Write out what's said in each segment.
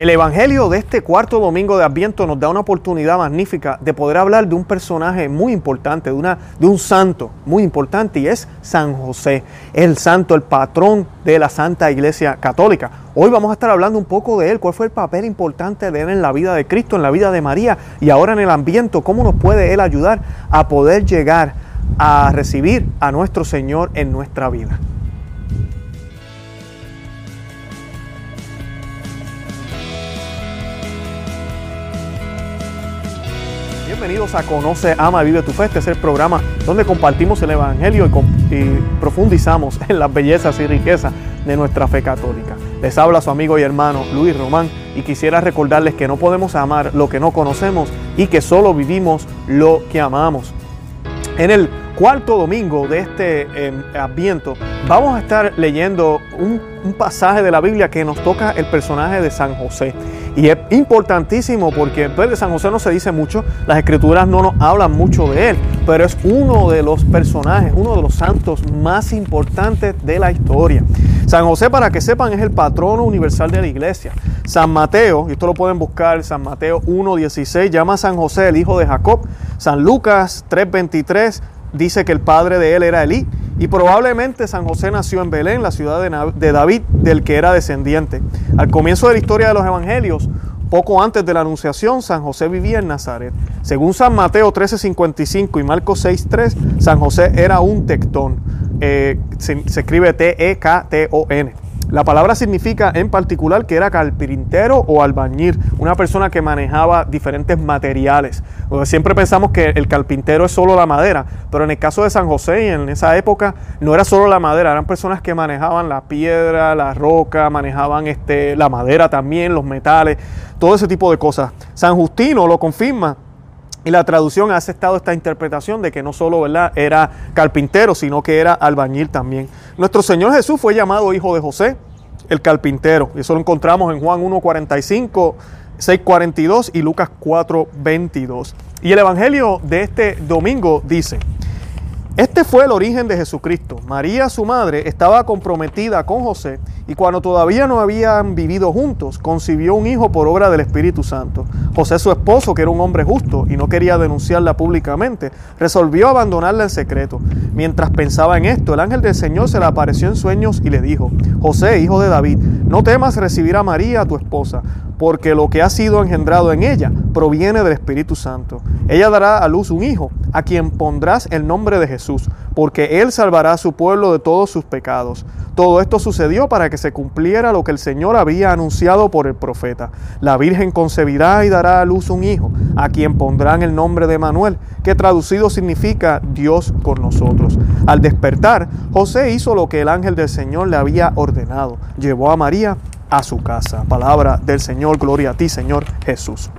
El Evangelio de este cuarto domingo de Adviento nos da una oportunidad magnífica de poder hablar de un personaje muy importante, de, una, de un santo muy importante y es San José, el santo, el patrón de la Santa Iglesia Católica. Hoy vamos a estar hablando un poco de él, cuál fue el papel importante de él en la vida de Cristo, en la vida de María y ahora en el ambiente, cómo nos puede él ayudar a poder llegar a recibir a nuestro Señor en nuestra vida. Bienvenidos a Conoce, Ama, Vive tu Fe. Este es el programa donde compartimos el Evangelio y, profundizamos en las bellezas y riquezas de nuestra fe católica. Les habla su amigo y hermano Luis Román y quisiera recordarles que no podemos amar lo que no conocemos y que solo vivimos lo que amamos. En el cuarto domingo de este em, Adviento vamos a estar leyendo un pasaje de la Biblia que nos toca el personaje de San José. Y es importantísimo porque pues, de San José no se dice mucho, las escrituras no nos hablan mucho de él, pero es uno de los personajes, uno de los santos más importantes de la historia. San José, para que sepan, es el patrono universal de la iglesia. San Mateo, y esto lo pueden buscar, San Mateo 1.16, llama a San José el hijo de Jacob. San Lucas 3.23 dice que el padre de él era Elí. Y probablemente San José nació en Belén, la ciudad de David, del que era descendiente. Al comienzo de la historia de los evangelios, poco antes de la anunciación, San José vivía en Nazaret. Según San Mateo 13:55 y Marcos 6:3, San José era un tectón. Eh, se, se escribe T-E-K-T-O-N. La palabra significa en particular que era carpintero o albañil, una persona que manejaba diferentes materiales. Siempre pensamos que el carpintero es solo la madera, pero en el caso de San José y en esa época no era solo la madera, eran personas que manejaban la piedra, la roca, manejaban este, la madera también, los metales, todo ese tipo de cosas. San Justino lo confirma y la traducción ha aceptado esta interpretación de que no solo ¿verdad? era carpintero, sino que era albañil también. Nuestro Señor Jesús fue llamado hijo de José, el carpintero. Y eso lo encontramos en Juan 1.45, 6.42 y Lucas 4.22. Y el Evangelio de este domingo dice, este fue el origen de Jesucristo. María, su madre, estaba comprometida con José y cuando todavía no habían vivido juntos, concibió un hijo por obra del Espíritu Santo. José, su esposo, que era un hombre justo y no quería denunciarla públicamente, resolvió abandonarla en secreto. Mientras pensaba en esto, el ángel del Señor se le apareció en sueños y le dijo, José, hijo de David, no temas recibir a María, tu esposa, porque lo que ha sido engendrado en ella proviene del Espíritu Santo. Ella dará a luz un hijo, a quien pondrás el nombre de Jesús, porque él salvará a su pueblo de todos sus pecados. Todo esto sucedió para que se cumpliera lo que el Señor había anunciado por el profeta. La Virgen concebirá y dará a luz un hijo, a quien pondrán el nombre de Manuel, que traducido significa Dios con nosotros. Al despertar, José hizo lo que el ángel del Señor le había ordenado. Llevó a María a su casa. Palabra del Señor, gloria a ti, Señor Jesús.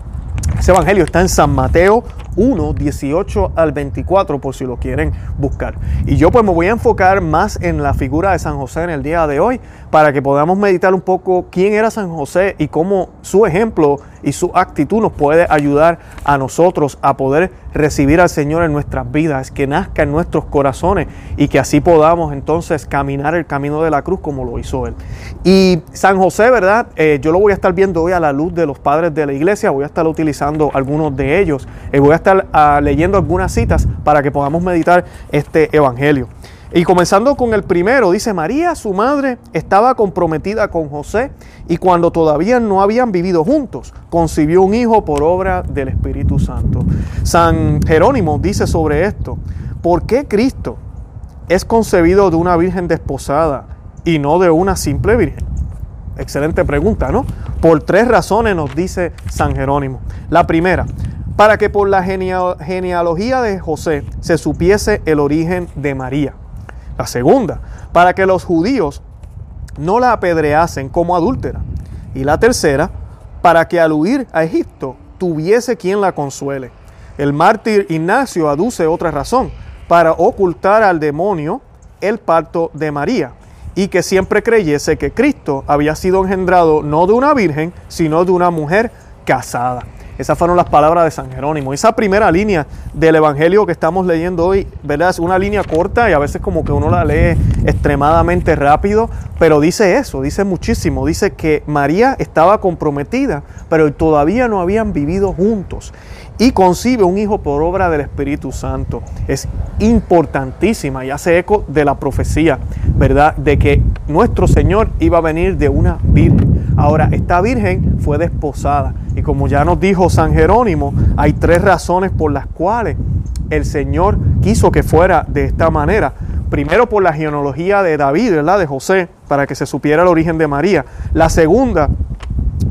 Ese evangelio está en San Mateo 1, 18 al 24, por si lo quieren buscar. Y yo pues me voy a enfocar más en la figura de San José en el día de hoy, para que podamos meditar un poco quién era San José y cómo su ejemplo y su actitud nos puede ayudar a nosotros a poder recibir al Señor en nuestras vidas, que nazca en nuestros corazones y que así podamos entonces caminar el camino de la cruz como lo hizo Él. Y San José, ¿verdad? Eh, yo lo voy a estar viendo hoy a la luz de los padres de la iglesia, voy a estar utilizando algunos de ellos, eh, voy a estar ah, leyendo algunas citas para que podamos meditar este Evangelio. Y comenzando con el primero, dice María, su madre, estaba comprometida con José y cuando todavía no habían vivido juntos, concibió un hijo por obra del Espíritu Santo. San Jerónimo dice sobre esto, ¿por qué Cristo es concebido de una virgen desposada y no de una simple virgen? Excelente pregunta, ¿no? Por tres razones nos dice San Jerónimo. La primera, para que por la genealogía de José se supiese el origen de María. La segunda, para que los judíos no la apedreasen como adúltera. Y la tercera, para que al huir a Egipto tuviese quien la consuele. El mártir Ignacio aduce otra razón, para ocultar al demonio el parto de María y que siempre creyese que Cristo había sido engendrado no de una virgen, sino de una mujer casada. Esas fueron las palabras de San Jerónimo. Esa primera línea del Evangelio que estamos leyendo hoy, ¿verdad? Es una línea corta y a veces como que uno la lee extremadamente rápido, pero dice eso, dice muchísimo. Dice que María estaba comprometida, pero todavía no habían vivido juntos y concibe un hijo por obra del Espíritu Santo. Es importantísima y hace eco de la profecía, ¿verdad? De que nuestro Señor iba a venir de una virgen. Ahora, esta virgen fue desposada y como ya nos dijo San Jerónimo, hay tres razones por las cuales el Señor quiso que fuera de esta manera. Primero por la genealogía de David, ¿verdad? De José, para que se supiera el origen de María. La segunda,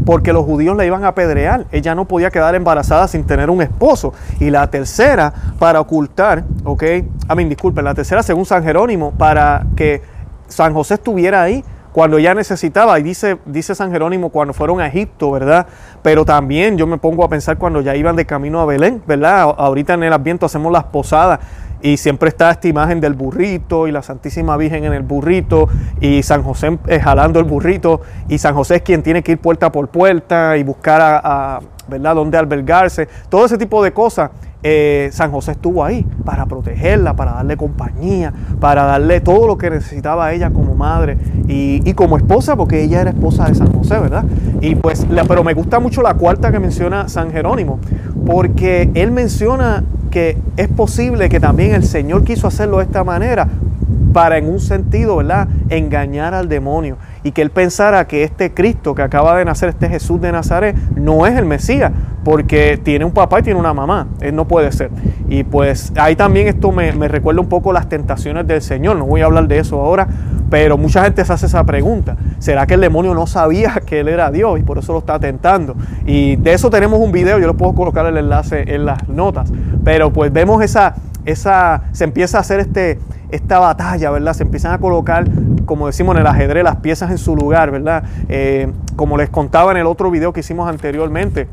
porque los judíos la iban a apedrear. Ella no podía quedar embarazada sin tener un esposo. Y la tercera, para ocultar, ¿ok? A mí, disculpen, la tercera, según San Jerónimo, para que San José estuviera ahí cuando ella necesitaba, y dice, dice San Jerónimo cuando fueron a Egipto, ¿verdad? Pero también yo me pongo a pensar cuando ya iban de camino a Belén, ¿verdad? Ahorita en el Adviento hacemos las posadas y siempre está esta imagen del burrito y la Santísima Virgen en el burrito y San José eh, jalando el burrito y San José es quien tiene que ir puerta por puerta y buscar a, a ¿verdad? Dónde albergarse, todo ese tipo de cosas eh, San José estuvo ahí para protegerla, para darle compañía, para darle todo lo que necesitaba ella como madre y, como esposa, porque ella era esposa de San José, ¿verdad? Y pues, pero me gusta mucho la cuarta que menciona San Jerónimo, porque él menciona que es posible que también el Señor quiso hacerlo de esta manera para en un sentido, ¿verdad?, engañar al demonio y que él pensara que este Cristo que acaba de nacer, este Jesús de Nazaret, no es el Mesías, porque tiene un papá y tiene una mamá, él no puede ser. Y pues ahí también esto me, recuerda un poco las tentaciones del Señor, no voy a hablar de eso ahora, pero mucha gente se hace esa pregunta, ¿será que el demonio no sabía que él era Dios y por eso lo está tentando? Y de eso tenemos un video, yo le puedo colocar el enlace en las notas, pero pues vemos esa, esa, se empieza a hacer este esta batalla, ¿verdad? Se empiezan a colocar, como decimos en el ajedrez, las piezas en su lugar, ¿verdad? Eh, como les contaba en el otro video que hicimos anteriormente,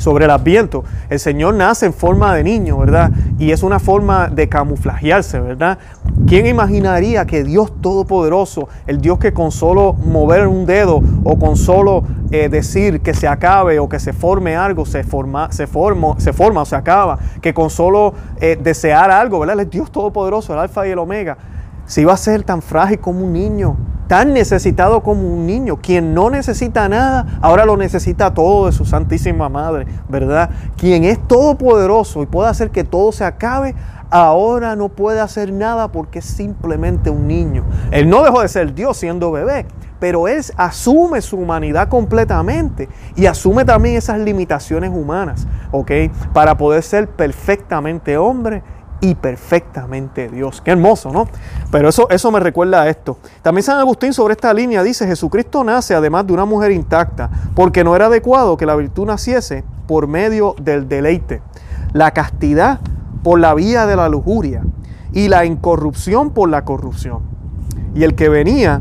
sobre el adviento. El Señor nace en forma de niño, ¿verdad? Y es una forma de camuflajearse, ¿verdad? ¿Quién imaginaría que Dios Todopoderoso, el Dios que con solo mover un dedo o con solo eh, decir que se acabe o que se forme algo, se forma, se, forma, se forma o se acaba, que con solo eh, desear algo, ¿verdad? El Dios Todopoderoso, el Alfa y el Omega, se iba a ser tan frágil como un niño, tan necesitado como un niño. Quien no necesita nada, ahora lo necesita todo de su Santísima Madre, ¿verdad? Quien es todopoderoso y puede hacer que todo se acabe, ahora no puede hacer nada porque es simplemente un niño. Él no dejó de ser Dios siendo bebé, pero él asume su humanidad completamente y asume también esas limitaciones humanas, ¿ok? Para poder ser perfectamente hombre y perfectamente Dios. Qué hermoso, ¿no? Pero eso, eso me recuerda a esto. También San Agustín sobre esta línea dice, Jesucristo nace además de una mujer intacta, porque no era adecuado que la virtud naciese por medio del deleite, la castidad por la vía de la lujuria y la incorrupción por la corrupción. Y el que venía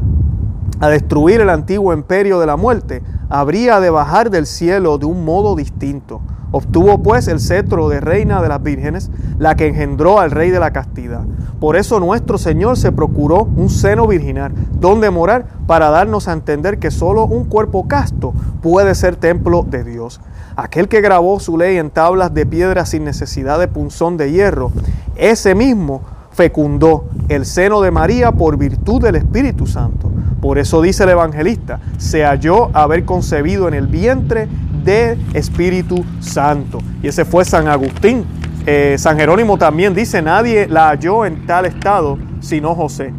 a destruir el antiguo imperio de la muerte, habría de bajar del cielo de un modo distinto Obtuvo pues el cetro de reina de las vírgenes, la que engendró al rey de la castidad. Por eso nuestro Señor se procuró un seno virginal, donde morar, para darnos a entender que solo un cuerpo casto puede ser templo de Dios. Aquel que grabó su ley en tablas de piedra sin necesidad de punzón de hierro, ese mismo fecundó el seno de María por virtud del Espíritu Santo. Por eso dice el evangelista, se halló haber concebido en el vientre de Espíritu Santo. Y ese fue San Agustín. Eh, San Jerónimo también dice, nadie la halló en tal estado sino José,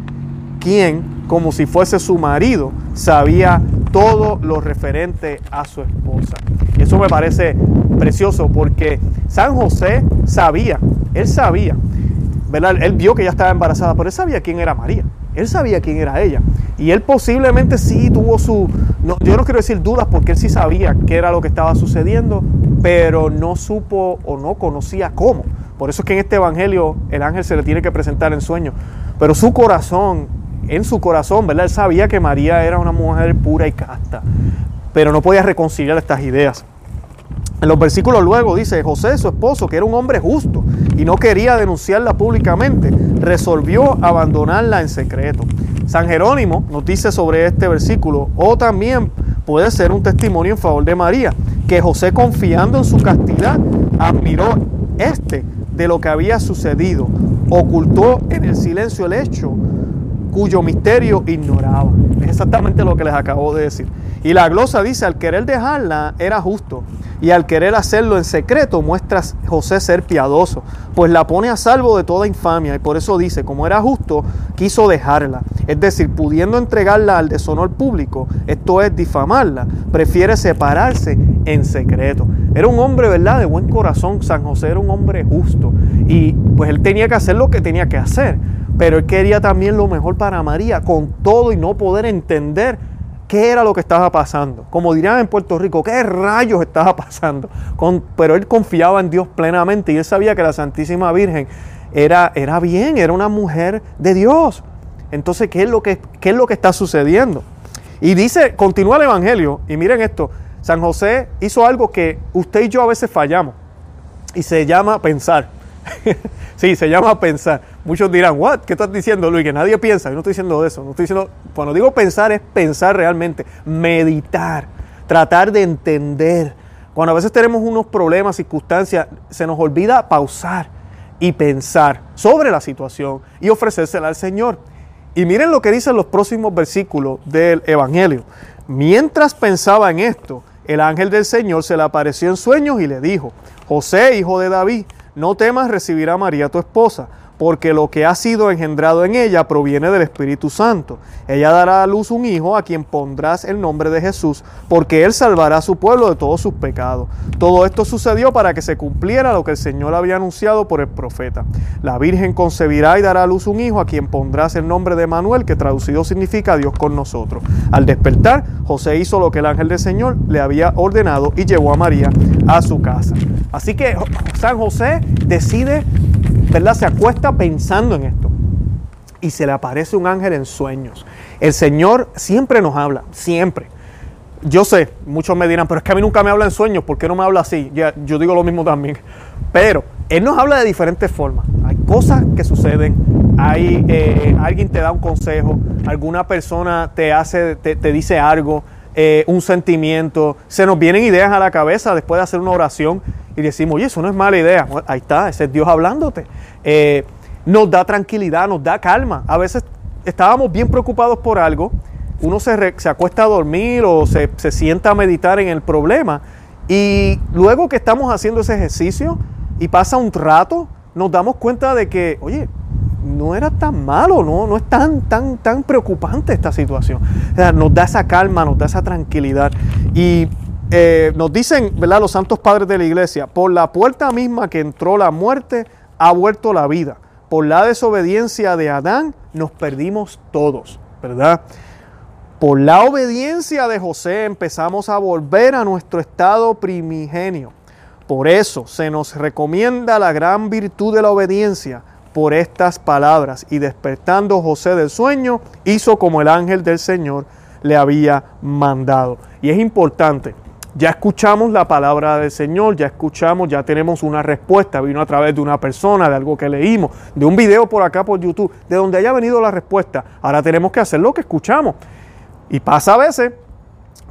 quien, como si fuese su marido, sabía todo lo referente a su esposa. Y eso me parece precioso porque San José sabía, él sabía, ¿verdad? Él vio que ella estaba embarazada, pero él sabía quién era María. Él sabía quién era ella. Y él posiblemente sí tuvo su, yo no quiero decir dudas porque él sí sabía qué era lo que estaba sucediendo, pero no supo o no conocía cómo. Por eso es que en este evangelio el ángel se le tiene que presentar en sueño. Pero su corazón, en su corazón, ¿verdad? Él sabía que María era una mujer pura y casta, pero no podía reconciliar estas ideas. En los versículos luego dice, José, su esposo, que era un hombre justo y no quería denunciarla públicamente, resolvió abandonarla en secreto. San Jerónimo nos dice sobre este versículo, o también puede ser un testimonio en favor de María, que José confiando en su castidad admiró este de lo que había sucedido, ocultó en el silencio el hecho cuyo misterio ignoraba. Es exactamente lo que les acabo de decir. Y la glosa dice, al querer dejarla era justo, y al querer hacerlo en secreto muestra José ser piadoso, pues la pone a salvo de toda infamia, y por eso dice, como era justo, quiso dejarla. Es decir, pudiendo entregarla al deshonor público, esto es difamarla, prefiere separarse en secreto. Era un hombre, ¿verdad?, de buen corazón, San José era un hombre justo, y pues él tenía que hacer lo que tenía que hacer, pero él quería también lo mejor para María, con todo y no poder entender qué era lo que estaba pasando. Como dirían en Puerto Rico, qué rayos estaba pasando. pero él confiaba en Dios plenamente y él sabía que la Santísima Virgen era, era bien, era una mujer de Dios. Entonces, ¿qué es, lo que, ¿qué es lo que está sucediendo? Y dice, continúa el Evangelio, y miren esto, San José hizo algo que usted y yo a veces fallamos, y se llama pensar. sí, se llama pensar. Muchos dirán, ¿what? ¿Qué estás diciendo, Luis? Que nadie piensa. Yo no estoy diciendo eso. No estoy diciendo, cuando digo pensar es pensar realmente, meditar, tratar de entender. Cuando a veces tenemos unos problemas, circunstancias, se nos olvida pausar y pensar sobre la situación y ofrecérsela al Señor. Y miren lo que dicen los próximos versículos del Evangelio. Mientras pensaba en esto, el ángel del Señor se le apareció en sueños y le dijo, José, hijo de David, no temas recibir a María tu esposa porque lo que ha sido engendrado en ella proviene del Espíritu Santo. Ella dará a luz un hijo a quien pondrás el nombre de Jesús, porque él salvará a su pueblo de todos sus pecados. Todo esto sucedió para que se cumpliera lo que el Señor había anunciado por el profeta. La Virgen concebirá y dará a luz un hijo a quien pondrás el nombre de Manuel, que traducido significa Dios con nosotros. Al despertar, José hizo lo que el ángel del Señor le había ordenado y llevó a María a su casa. Así que San José decide ¿verdad? Se acuesta pensando en esto y se le aparece un ángel en sueños. El Señor siempre nos habla, siempre. Yo sé, muchos me dirán, pero es que a mí nunca me habla en sueños, ¿por qué no me habla así? Ya, yo digo lo mismo también. Pero Él nos habla de diferentes formas. Hay cosas que suceden, hay eh, alguien te da un consejo, alguna persona te hace, te, dice algo, eh, un sentimiento, se nos vienen ideas a la cabeza después de hacer una oración y decimos, oye, eso no es mala idea. ahí está, ese es Dios hablándote. Eh, nos da tranquilidad, nos da calma. A veces estábamos bien preocupados por algo, uno se, se acuesta a dormir o se, se, sienta a meditar en el problema y luego que estamos haciendo ese ejercicio y pasa un rato, nos damos cuenta de que, oye, no era tan malo, no, no es tan, tan, tan preocupante esta situación. nos da esa calma, nos da esa tranquilidad. Y eh, nos dicen, ¿verdad? Los santos padres de la iglesia, por la puerta misma que entró la muerte, ha vuelto la vida. Por la desobediencia de Adán, nos perdimos todos, ¿verdad? Por la obediencia de José empezamos a volver a nuestro estado primigenio. Por eso se nos recomienda la gran virtud de la obediencia por estas palabras. Y despertando José del sueño, hizo como el ángel del Señor le había mandado. Y es importante ya escuchamos la palabra del Señor, ya escuchamos, ya tenemos una respuesta, vino a través de una persona, de algo que leímos, de un video por acá por YouTube, de donde haya venido la respuesta. Ahora tenemos que hacer lo que escuchamos. Y pasa a veces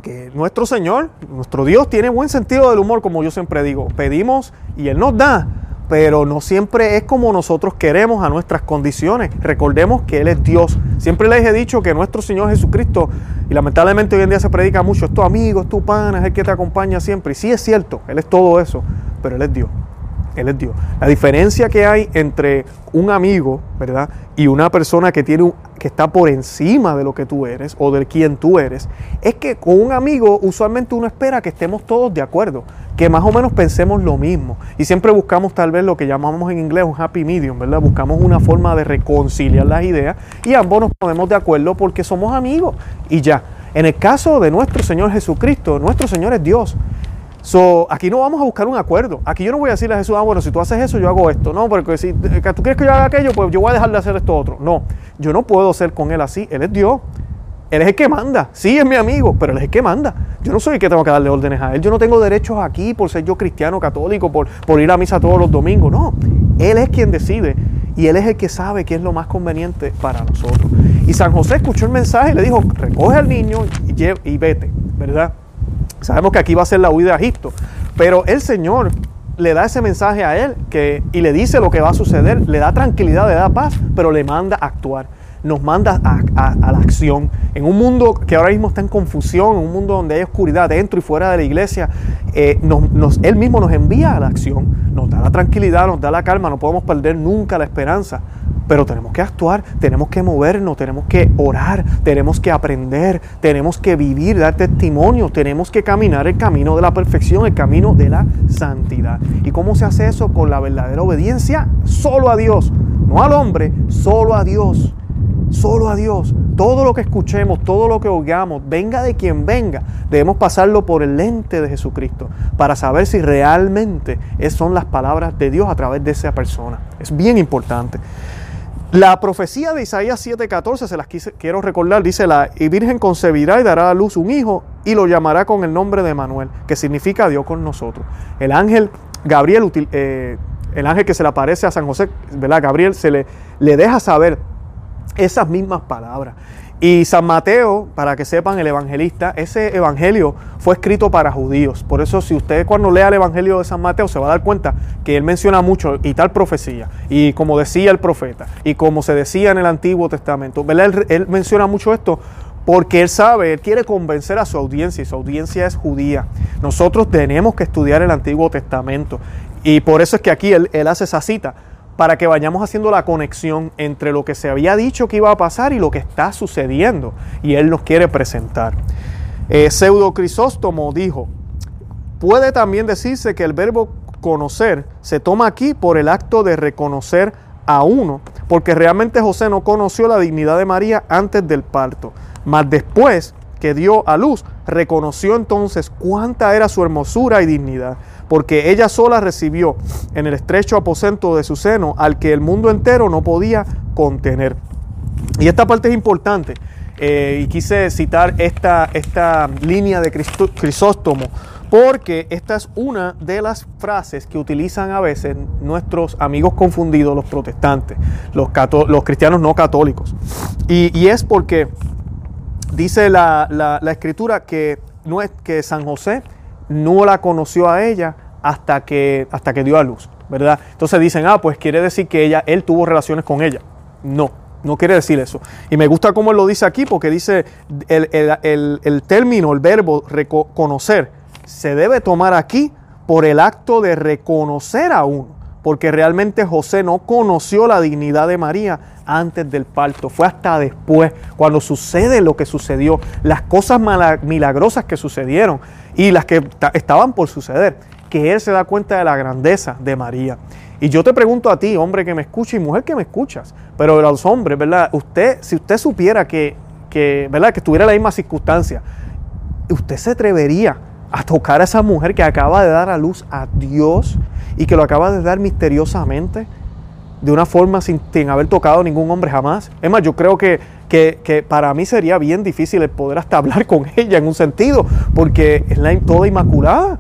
que nuestro Señor, nuestro Dios tiene buen sentido del humor, como yo siempre digo. Pedimos y Él nos da, pero no siempre es como nosotros queremos a nuestras condiciones. Recordemos que Él es Dios. Siempre les he dicho que nuestro Señor Jesucristo, y lamentablemente hoy en día se predica mucho, es tu amigo, es tu pana, es el que te acompaña siempre. Y sí es cierto, Él es todo eso, pero Él es Dios. Él es Dios. La diferencia que hay entre un amigo, ¿verdad? Y una persona que tiene un, que está por encima de lo que tú eres o de quien tú eres, es que con un amigo usualmente uno espera que estemos todos de acuerdo, que más o menos pensemos lo mismo. Y siempre buscamos tal vez lo que llamamos en inglés un happy medium, ¿verdad? Buscamos una forma de reconciliar las ideas y ambos nos ponemos de acuerdo porque somos amigos y ya. En el caso de nuestro Señor Jesucristo, nuestro Señor es Dios. So, aquí no vamos a buscar un acuerdo. Aquí yo no voy a decirle a Jesús, ah, bueno, si tú haces eso, yo hago esto. No, porque si tú quieres que yo haga aquello, pues yo voy a dejar de hacer esto otro. No, yo no puedo ser con Él así. Él es Dios. Él es el que manda. Sí, es mi amigo, pero Él es el que manda. Yo no soy el que tengo que darle órdenes a Él. Yo no tengo derechos aquí por ser yo cristiano, católico, por, por ir a misa todos los domingos. No, Él es quien decide y Él es el que sabe qué es lo más conveniente para nosotros. Y San José escuchó el mensaje y le dijo, recoge al niño y vete, ¿verdad? Sabemos que aquí va a ser la huida a Egipto, pero el Señor le da ese mensaje a él que, y le dice lo que va a suceder, le da tranquilidad, le da paz, pero le manda a actuar, nos manda a, la acción. En un mundo que ahora mismo está en confusión, en un mundo donde hay oscuridad dentro y fuera de la iglesia, eh, Él mismo nos envía a la acción, nos da la tranquilidad, nos da la calma, no podemos perder nunca la esperanza. Pero tenemos que actuar, tenemos que movernos, tenemos que orar, tenemos que aprender, tenemos que vivir, dar testimonio, tenemos que caminar el camino de la perfección, el camino de la santidad. ¿Y cómo se hace eso? Con la verdadera obediencia solo a Dios, no al hombre, solo a Dios. Solo a Dios. Todo lo que escuchemos, todo lo que oigamos, venga de quien venga, debemos pasarlo por el lente de Jesucristo para saber si realmente son las palabras de Dios a través de esa persona. Es bien importante. La profecía de Isaías 7:14, se las quiero recordar, dice, la Virgen concebirá y dará a luz un hijo y lo llamará con el nombre de Manuel, que significa Dios con nosotros. El ángel Gabriel, eh, el ángel que se le aparece a San José, ¿verdad? Gabriel se le deja saber esas mismas palabras. Y San Mateo, para que sepan, el evangelista, ese evangelio fue escrito para judíos. Por eso si usted cuando lea el evangelio de San Mateo se va a dar cuenta que él menciona mucho y tal profecía. Y como decía el profeta, y como se decía en el Antiguo Testamento. Él, menciona mucho esto porque él sabe, él quiere convencer a su audiencia y su audiencia es judía. Nosotros tenemos que estudiar el Antiguo Testamento. Y por eso es que aquí él hace esa cita para que vayamos haciendo la conexión entre lo que se había dicho que iba a pasar y lo que está sucediendo. Y Él nos quiere presentar. Eh, Pseudo Crisóstomo dijo, puede también decirse que el verbo conocer se toma aquí por el acto de reconocer a uno, porque realmente José no conoció la dignidad de María antes del parto, mas después que dio a luz, reconoció entonces cuánta era su hermosura y dignidad porque ella sola recibió en el estrecho aposento de su seno al que el mundo entero no podía contener. Y esta parte es importante. Eh, y quise citar esta, esta línea de Crisóstomo, porque esta es una de las frases que utilizan a veces nuestros amigos confundidos, los protestantes, los, los cristianos no católicos. Y, es porque dice la, la, escritura que, no es, que San José no la conoció a ella hasta que, hasta que dio a luz, ¿verdad? Entonces dicen, ah, pues quiere decir que ella, él tuvo relaciones con ella. No, no quiere decir eso. Y me gusta cómo él lo dice aquí, porque dice el, término, el verbo reconocer, se debe tomar aquí por el acto de reconocer a uno. Porque realmente José no conoció la dignidad de María antes del parto. Fue hasta después, cuando sucede lo que sucedió, las cosas milagrosas que sucedieron y las que estaban por suceder, que él se da cuenta de la grandeza de María. Y yo te pregunto a ti, hombre que me escucha y mujer que me escuchas, pero los hombres, ¿verdad? Usted, si usted supiera que, que, ¿verdad? Que estuviera la misma circunstancia, ¿usted se atrevería a tocar a esa mujer que acaba de dar a luz a Dios y que lo acaba de dar misteriosamente? de una forma sin, haber tocado ningún hombre jamás. Es más, yo creo que, que, para mí sería bien difícil el poder hasta hablar con ella en un sentido, porque es la toda inmaculada.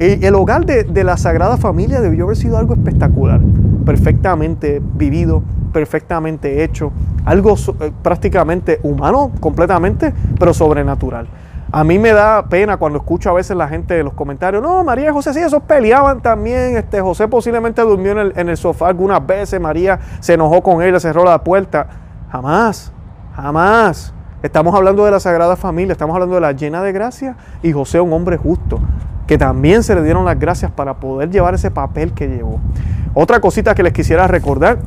El hogar de, la Sagrada Familia debió haber sido algo espectacular, perfectamente vivido, perfectamente hecho, algo eh, prácticamente humano completamente, pero sobrenatural. A mí me da pena cuando escucho a veces la gente en los comentarios, no, María y José sí, esos peleaban también, este, José posiblemente durmió en el, sofá algunas veces, María se enojó con él, cerró la puerta. Jamás, jamás. Estamos hablando de la Sagrada Familia, estamos hablando de la llena de gracia y José un hombre justo, que también se le dieron las gracias para poder llevar ese papel que llevó. Otra cosita que les quisiera recordar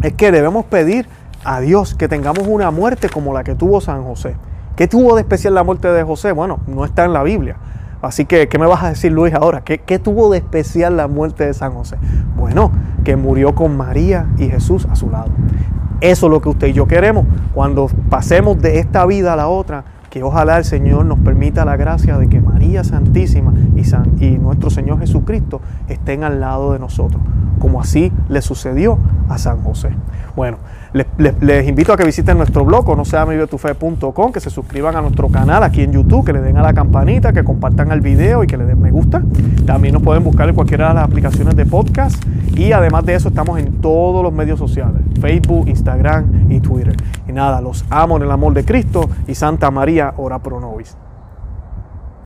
es que debemos pedir a Dios que tengamos una muerte como la que tuvo San José. ¿Qué tuvo de especial la muerte de José? Bueno, no está en la Biblia. Así que, ¿qué me vas a decir Luis ahora? ¿Qué, ¿Qué, tuvo de especial la muerte de San José? Bueno, que murió con María y Jesús a su lado. Eso es lo que usted y yo queremos. Cuando pasemos de esta vida a la otra, que ojalá el Señor nos permita la gracia de que Santísima y, San, y nuestro Señor Jesucristo estén al lado de nosotros, como así le sucedió a San José. Bueno, les, invito a que visiten nuestro blog, no sea que se suscriban a nuestro canal aquí en YouTube, que le den a la campanita, que compartan el video y que le den me gusta. También nos pueden buscar en cualquiera de las aplicaciones de podcast. Y además de eso, estamos en todos los medios sociales: Facebook, Instagram y Twitter. Y nada, los amo en el amor de Cristo y Santa María, ora pro nobis.